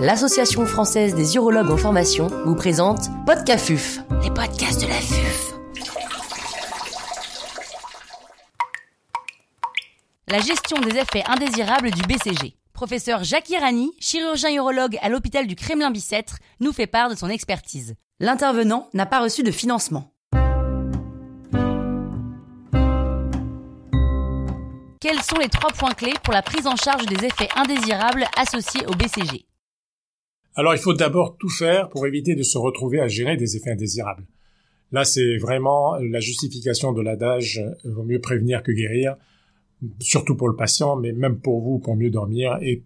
l'Association française des urologues en formation vous présente Podcafuf, les podcasts de la FUF. La gestion des effets indésirables du BCG. Professeur Jacques Irani, chirurgien urologue à l'hôpital du Kremlin-Bicêtre, nous fait part de son expertise. L'intervenant n'a pas reçu de financement. Quels sont les trois points clés pour la prise en charge des effets indésirables associés au BCG Alors il faut d'abord tout faire pour éviter de se retrouver à gérer des effets indésirables. Là, c'est vraiment la justification de l'adage euh, vaut mieux prévenir que guérir, surtout pour le patient, mais même pour vous, pour mieux dormir. Et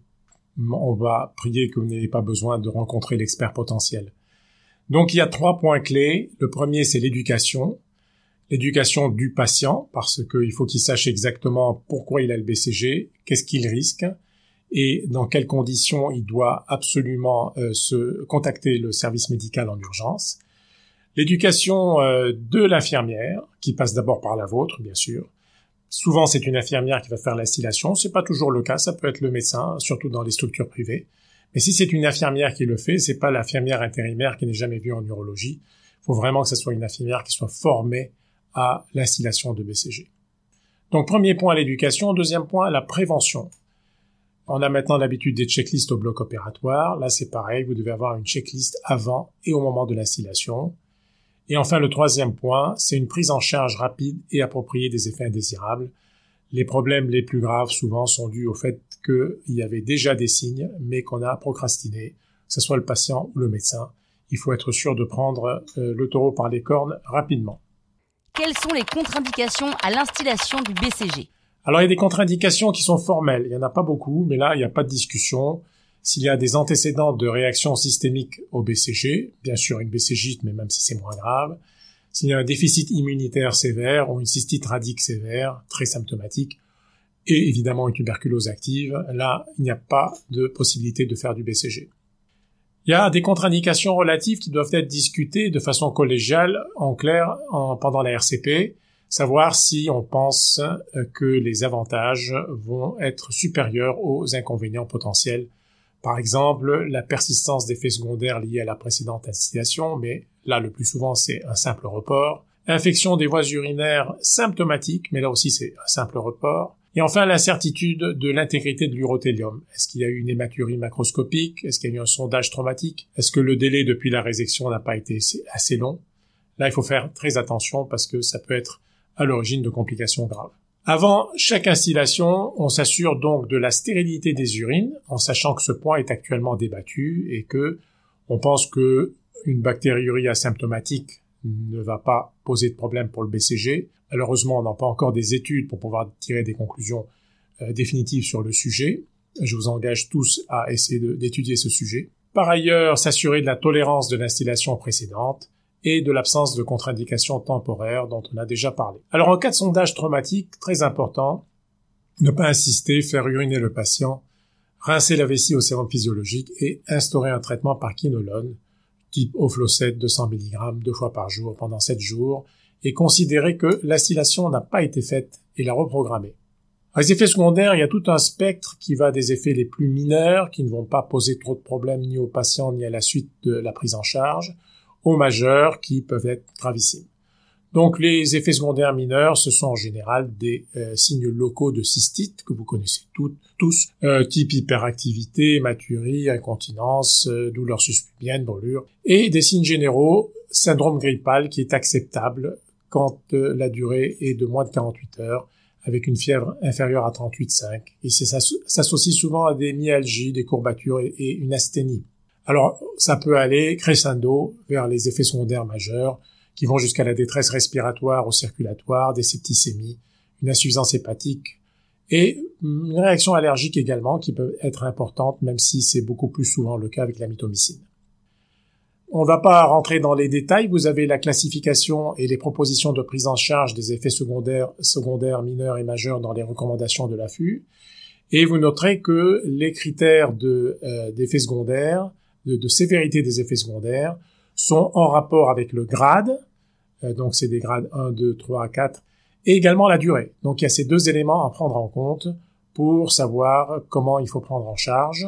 on va prier que vous n'ayez pas besoin de rencontrer l'expert potentiel. Donc il y a trois points clés. Le premier, c'est l'éducation l'éducation du patient, parce qu'il faut qu'il sache exactement pourquoi il a le BCG, qu'est-ce qu'il risque, et dans quelles conditions il doit absolument euh, se contacter le service médical en urgence. L'éducation euh, de l'infirmière, qui passe d'abord par la vôtre, bien sûr. Souvent, c'est une infirmière qui va faire l'instillation. C'est pas toujours le cas. Ça peut être le médecin, surtout dans les structures privées. Mais si c'est une infirmière qui le fait, c'est pas l'infirmière intérimaire qui n'est jamais vue en urologie. Il faut vraiment que ce soit une infirmière qui soit formée à l'instillation de BCG. Donc premier point l'éducation, deuxième point la prévention. On a maintenant l'habitude des checklists au bloc opératoire. Là, c'est pareil, vous devez avoir une checklist avant et au moment de l'instillation. Et enfin, le troisième point, c'est une prise en charge rapide et appropriée des effets indésirables. Les problèmes les plus graves souvent sont dus au fait qu'il y avait déjà des signes, mais qu'on a procrastiné, que ce soit le patient ou le médecin. Il faut être sûr de prendre euh, le taureau par les cornes rapidement quelles sont les contre-indications à l'instillation du BCG Alors il y a des contre-indications qui sont formelles, il n'y en a pas beaucoup, mais là il n'y a pas de discussion. S'il y a des antécédents de réaction systémique au BCG, bien sûr une BCGite, mais même si c'est moins grave, s'il y a un déficit immunitaire sévère ou une cystite radique sévère, très symptomatique, et évidemment une tuberculose active, là, il n'y a pas de possibilité de faire du BCG. Il y a des contre-indications relatives qui doivent être discutées de façon collégiale, en clair, pendant la RCP, savoir si on pense euh, que les avantages vont être supérieurs aux inconvénients potentiels. Par exemple, la persistance d'effets secondaires liés à la précédente installation, mais là le plus souvent c'est un simple report. Infection des voies urinaires symptomatiques, mais là aussi c'est un simple report. Et enfin, l'incertitude de l'intégrité de l'urothélium. Est-ce qu'il y a eu une hématurie macroscopique? Est-ce qu'il y a eu un sondage traumatique? Est-ce que le délai depuis la résection n'a pas été assez long? Là, il faut faire très attention parce que ça peut être à l'origine de complications graves. Avant chaque instillation, on s'assure donc de la stérilité des urines, en sachant que ce point est actuellement débattu et que on pense que une bactériurie asymptomatique ne va pas poser de problème pour le BCG. Malheureusement, on n'a pas encore des études pour pouvoir tirer des conclusions euh, définitives sur le sujet. Je vous engage tous à essayer d'étudier ce sujet. Par ailleurs, s'assurer de la tolérance de l'instillation précédente et de l'absence de contre-indications temporaires dont on a déjà parlé. Alors en cas de sondage traumatique, très important, ne pas insister, faire uriner le patient, rincer la vessie au sérum physiologique et instaurer un traitement par quinolone, type Oflocet 200 mg deux fois par jour pendant 7 jours, et considérer que l'assillation n'a pas été faite et la reprogrammer. Les effets secondaires, il y a tout un spectre qui va des effets les plus mineurs, qui ne vont pas poser trop de problèmes ni aux patients ni à la suite de la prise en charge, aux majeurs qui peuvent être gravissimes. Donc les effets secondaires mineurs, ce sont en général des euh, signes locaux de cystite que vous connaissez toutes, tous, euh, type hyperactivité, hématurie, incontinence, euh, douleur suspubienne, brûlure, et des signes généraux, syndrome grippal qui est acceptable quand la durée est de moins de 48 heures, avec une fièvre inférieure à 38,5, et ça s'associe souvent à des myalgies, des courbatures et une asthénie. Alors ça peut aller crescendo vers les effets secondaires majeurs, qui vont jusqu'à la détresse respiratoire ou circulatoire, des septicémies, une insuffisance hépatique et une réaction allergique également qui peut être importante même si c'est beaucoup plus souvent le cas avec la mitomycine. On ne va pas rentrer dans les détails, vous avez la classification et les propositions de prise en charge des effets secondaires, secondaires mineurs et majeurs dans les recommandations de l'AFU. Et vous noterez que les critères euh, d'effets secondaires, de, de, sévérité des effets secondaires, sont en rapport avec le grade, euh, donc c'est des grades 1, 2, 3, 4, et également la durée. Donc il y a ces deux éléments à prendre en compte pour savoir comment il faut prendre en charge.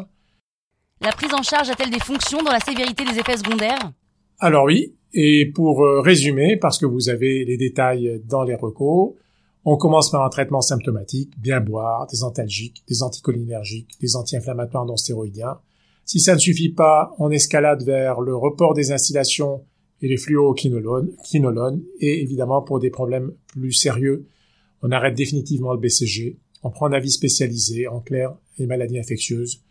La prise en charge a-t-elle des fonctions dans la sévérité des effets secondaires? Alors oui, et pour euh, résumer, parce que vous avez les détails dans les recos, on commence par un traitement symptomatique, bien boire, des antalgiques, des anticholinergiques, des anti-inflammatoires non stéroïdiens. Si ça ne suffit pas, on escalade vers le report des installations et les fluoroquinolones, et évidemment pour des problèmes plus sérieux, on arrête définitivement le BCG, on prend un avis spécialisé, en clair, les maladies infectieuses,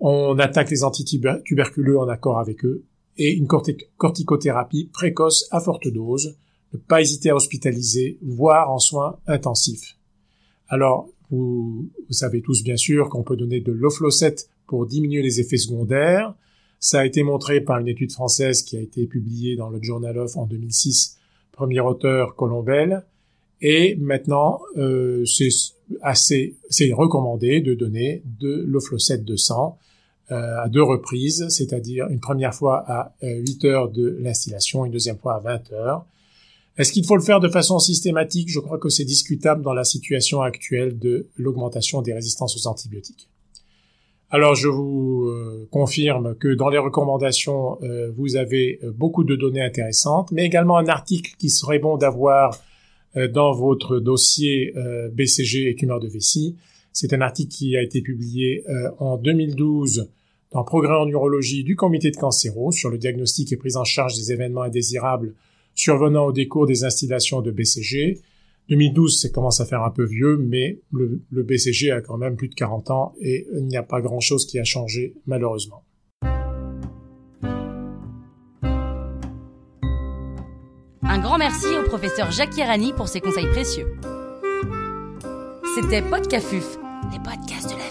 on attaque les antituberculeux en accord avec eux, et une corticothérapie précoce à forte dose, ne pas hésiter à hospitaliser, voire en soins intensifs. Alors, vous, savez tous bien sûr qu'on peut donner de l'oflocette pour diminuer les effets secondaires. Ça a été montré par une étude française qui a été publiée dans le Journal of en 2006, premier auteur Colombel. Et maintenant, euh, c'est assez, c'est recommandé de donner de l'oflocette de sang euh, à deux reprises, c'est-à-dire une première fois à 8 euh, heures de l'instillation, une deuxième fois à 20 heures. Est-ce qu'il faut le faire de façon systématique? Je crois que c'est discutable dans la situation actuelle de l'augmentation des résistances aux antibiotiques. Alors je vous euh, confirme que dans les recommandations, euh, vous avez euh, beaucoup de données intéressantes, mais également un article qui serait bon d'avoir dans votre dossier BCG et tumeur de vessie. C'est un article qui a été publié en 2012 dans Progrès en neurologie du comité de cancéro sur le diagnostic et prise en charge des événements indésirables survenant au décours des installations de BCG. 2012, ça commence à faire un peu vieux, mais le, BCG a quand même plus de 40 ans et il n'y a pas grand-chose qui a changé, malheureusement. Un grand merci au professeur Jacques Irani pour ses conseils précieux. C'était Podcafuf, les podcasts de la